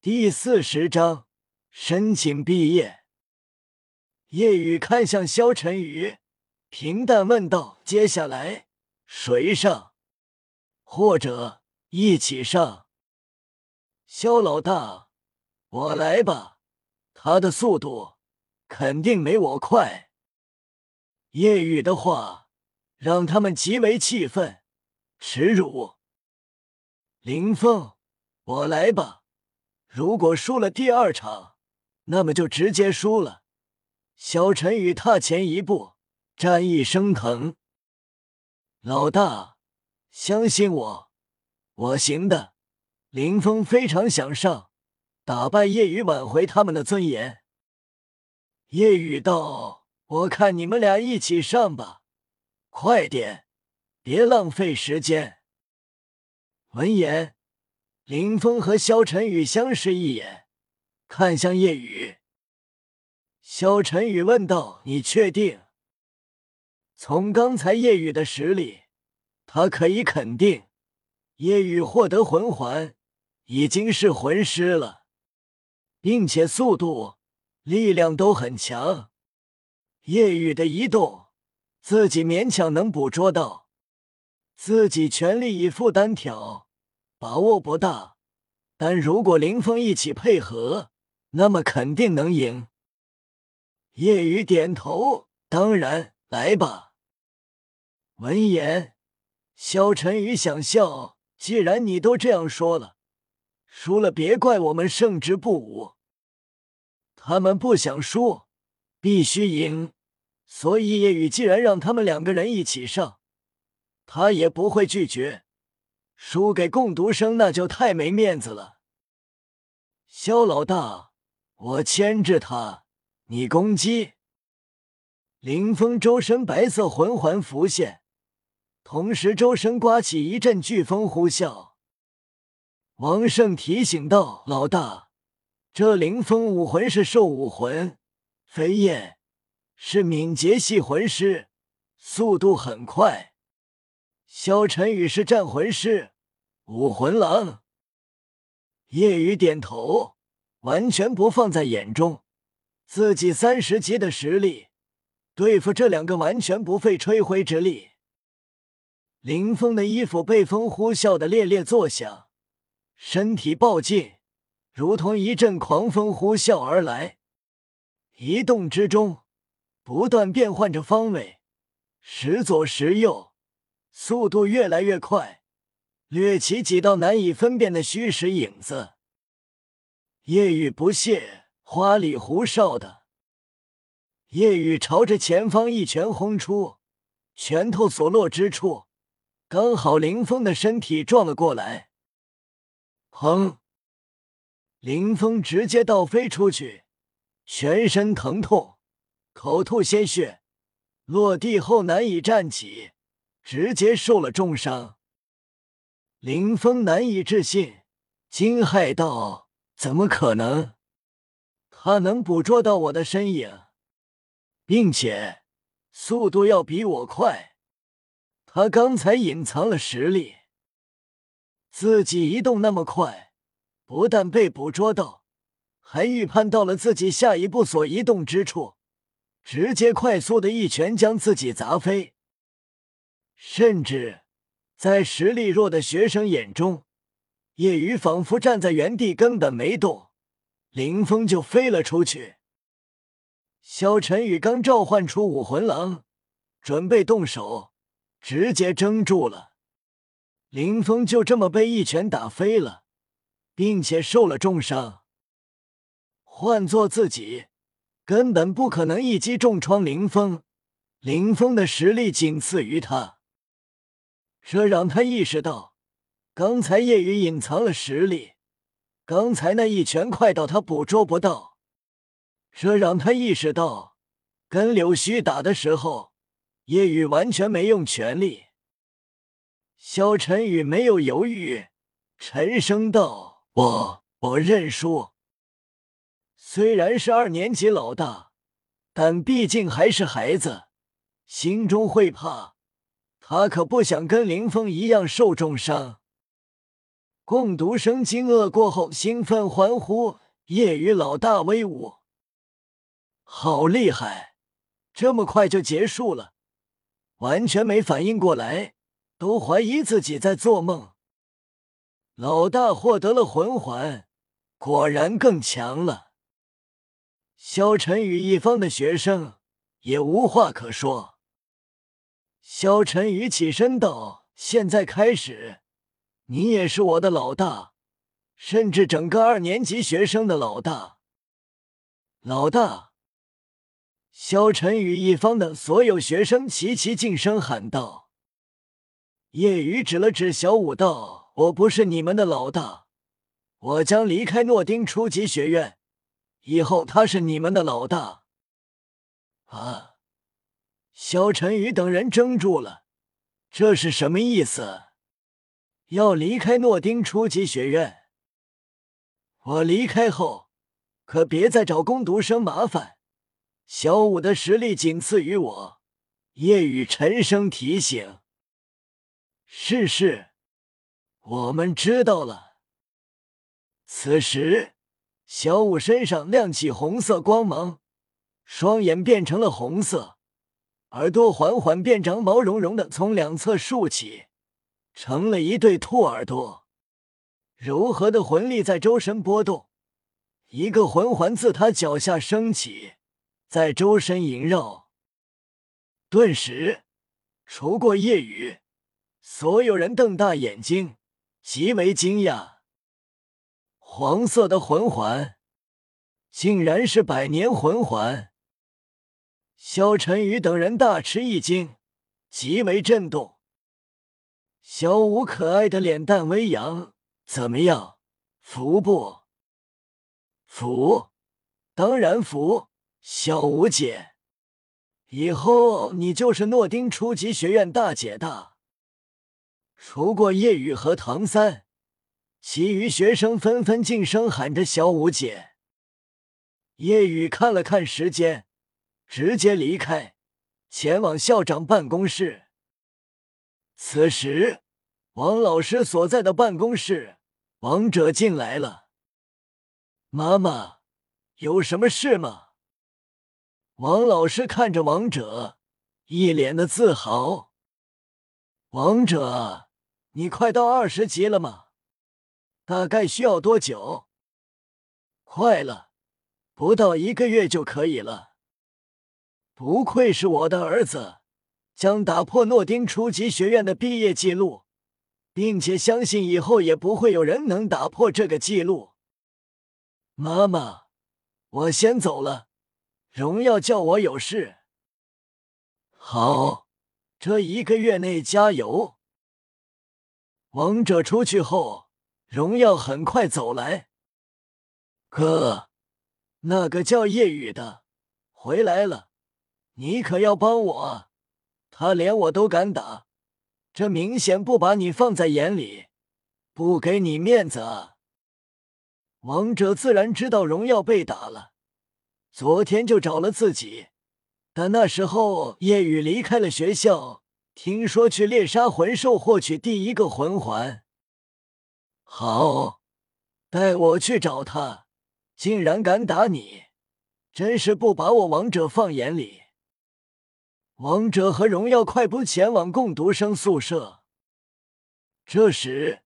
第四十章申请毕业。夜雨看向萧晨宇，平淡问道：“接下来谁上？或者一起上？”萧老大，我来吧。他的速度肯定没我快。夜雨的话让他们极为气愤，耻辱。林峰，我来吧。如果输了第二场，那么就直接输了。小陈宇踏前一步，战意升腾。老大，相信我，我行的。林峰非常想上，打败叶雨，挽回他们的尊严。叶雨道：“我看你们俩一起上吧，快点，别浪费时间。”闻言。林峰和萧晨宇相视一眼，看向叶雨。萧晨宇问道：“你确定？”从刚才叶雨的实力，他可以肯定，叶雨获得魂环已经是魂师了，并且速度、力量都很强。叶雨的移动，自己勉强能捕捉到，自己全力以赴单挑。把握不大，但如果林峰一起配合，那么肯定能赢。叶雨点头，当然，来吧。闻言，萧晨宇想笑，既然你都这样说了，输了别怪我们胜之不武。他们不想输，必须赢，所以叶雨既然让他们两个人一起上，他也不会拒绝。输给共读生那就太没面子了。萧老大，我牵制他，你攻击。林峰周身白色魂环浮现，同时周身刮起一阵飓风呼啸。王胜提醒道：“老大，这林峰武魂是兽武魂，飞燕是敏捷系魂师，速度很快。”萧晨宇是战魂师，武魂狼。夜雨点头，完全不放在眼中。自己三十级的实力，对付这两个完全不费吹灰之力。林峰的衣服被风呼啸的猎猎作响，身体暴进，如同一阵狂风呼啸而来。移动之中，不断变换着方位，时左时右。速度越来越快，掠起几道难以分辨的虚实影子。夜雨不屑，花里胡哨的。夜雨朝着前方一拳轰出，拳头所落之处，刚好林峰的身体撞了过来。砰！林峰直接倒飞出去，全身疼痛，口吐鲜血，落地后难以站起。直接受了重伤，林峰难以置信，惊骇道：“怎么可能？他能捕捉到我的身影，并且速度要比我快。他刚才隐藏了实力，自己移动那么快，不但被捕捉到，还预判到了自己下一步所移动之处，直接快速的一拳将自己砸飞。”甚至在实力弱的学生眼中，叶雨仿佛站在原地根本没动，林峰就飞了出去。萧晨宇刚召唤出武魂狼，准备动手，直接怔住了。林峰就这么被一拳打飞了，并且受了重伤。换做自己，根本不可能一击重创林峰。林峰的实力仅次于他。这让他意识到，刚才叶雨隐藏了实力，刚才那一拳快到他捕捉不到。这让他意识到，跟柳絮打的时候，叶雨完全没用全力。萧晨宇没有犹豫，沉声道：“我我认输。虽然是二年级老大，但毕竟还是孩子，心中会怕。”他可不想跟林峰一样受重伤。共读生惊愕过后，兴奋欢呼：“夜雨老大威武！好厉害！这么快就结束了，完全没反应过来，都怀疑自己在做梦。老大获得了魂环，果然更强了。”萧晨宇一方的学生也无话可说。萧晨宇起身道：“现在开始。”你也是我的老大，甚至整个二年级学生的老大。老大，萧晨宇一方的所有学生齐齐静声喊道。叶雨指了指小五道：“我不是你们的老大，我将离开诺丁初级学院，以后他是你们的老大。”啊！萧晨宇等人怔住了，这是什么意思？要离开诺丁初级学院，我离开后可别再找攻读生麻烦。小五的实力仅次于我，夜雨沉声提醒：“是是，我们知道了。”此时，小五身上亮起红色光芒，双眼变成了红色，耳朵缓缓变长，毛茸茸的从两侧竖起。成了一对兔耳朵，柔和的魂力在周身波动，一个魂环自他脚下升起，在周身萦绕。顿时，除过夜雨，所有人瞪大眼睛，极为惊讶。黄色的魂环，竟然是百年魂环！萧晨宇等人大吃一惊，极为震动。小五可爱的脸蛋微扬，怎么样？服不？服，当然服。小五姐，以后你就是诺丁初级学院大姐大。除过叶雨和唐三，其余学生纷纷静声喊着“小五姐”。叶雨看了看时间，直接离开，前往校长办公室。此时，王老师所在的办公室，王者进来了。妈妈，有什么事吗？王老师看着王者，一脸的自豪。王者，你快到二十级了吗？大概需要多久？快了，不到一个月就可以了。不愧是我的儿子。将打破诺丁初级学院的毕业记录，并且相信以后也不会有人能打破这个记录。妈妈，我先走了，荣耀叫我有事。好，这一个月内加油。王者出去后，荣耀很快走来。哥，那个叫夜雨的回来了，你可要帮我。他连我都敢打，这明显不把你放在眼里，不给你面子啊！王者自然知道荣耀被打了，昨天就找了自己，但那时候夜雨离开了学校，听说去猎杀魂兽获取第一个魂环。好，带我去找他，竟然敢打你，真是不把我王者放眼里。王者和荣耀快步前往共读生宿舍。这时，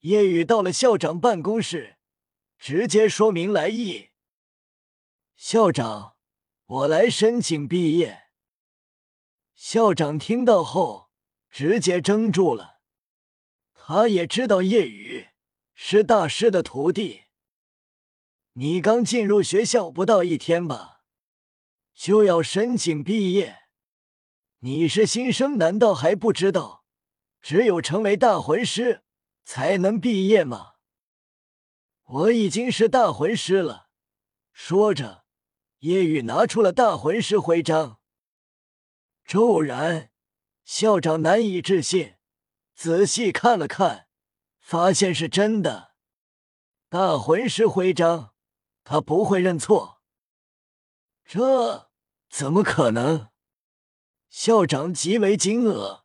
叶雨到了校长办公室，直接说明来意：“校长，我来申请毕业。”校长听到后，直接怔住了。他也知道叶雨是大师的徒弟。你刚进入学校不到一天吧，就要申请毕业？你是新生，难道还不知道，只有成为大魂师才能毕业吗？我已经是大魂师了。说着，叶雨拿出了大魂师徽章。骤然，校长难以置信，仔细看了看，发现是真的。大魂师徽章，他不会认错。这怎么可能？校长极为惊愕，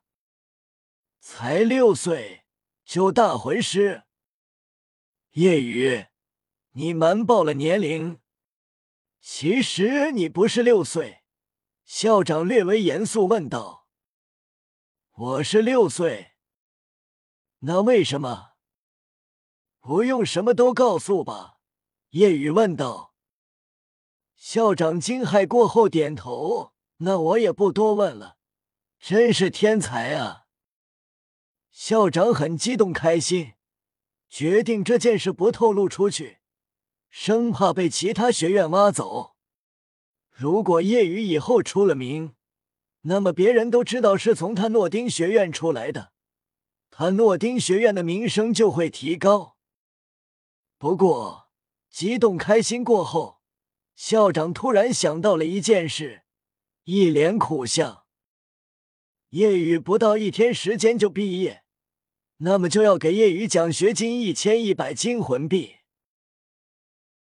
才六岁就大魂师，叶雨，你瞒报了年龄，其实你不是六岁。校长略微严肃问道：“我是六岁，那为什么？不用什么都告诉吧？”叶雨问道。校长惊骇过后点头：“那我也不多问了，真是天才啊！”校长很激动开心。决定这件事不透露出去，生怕被其他学院挖走。如果叶雨以后出了名，那么别人都知道是从他诺丁学院出来的，他诺丁学院的名声就会提高。不过，激动开心过后，校长突然想到了一件事，一脸苦相：叶雨不到一天时间就毕业。那么就要给叶雨奖学金一千一百金魂币。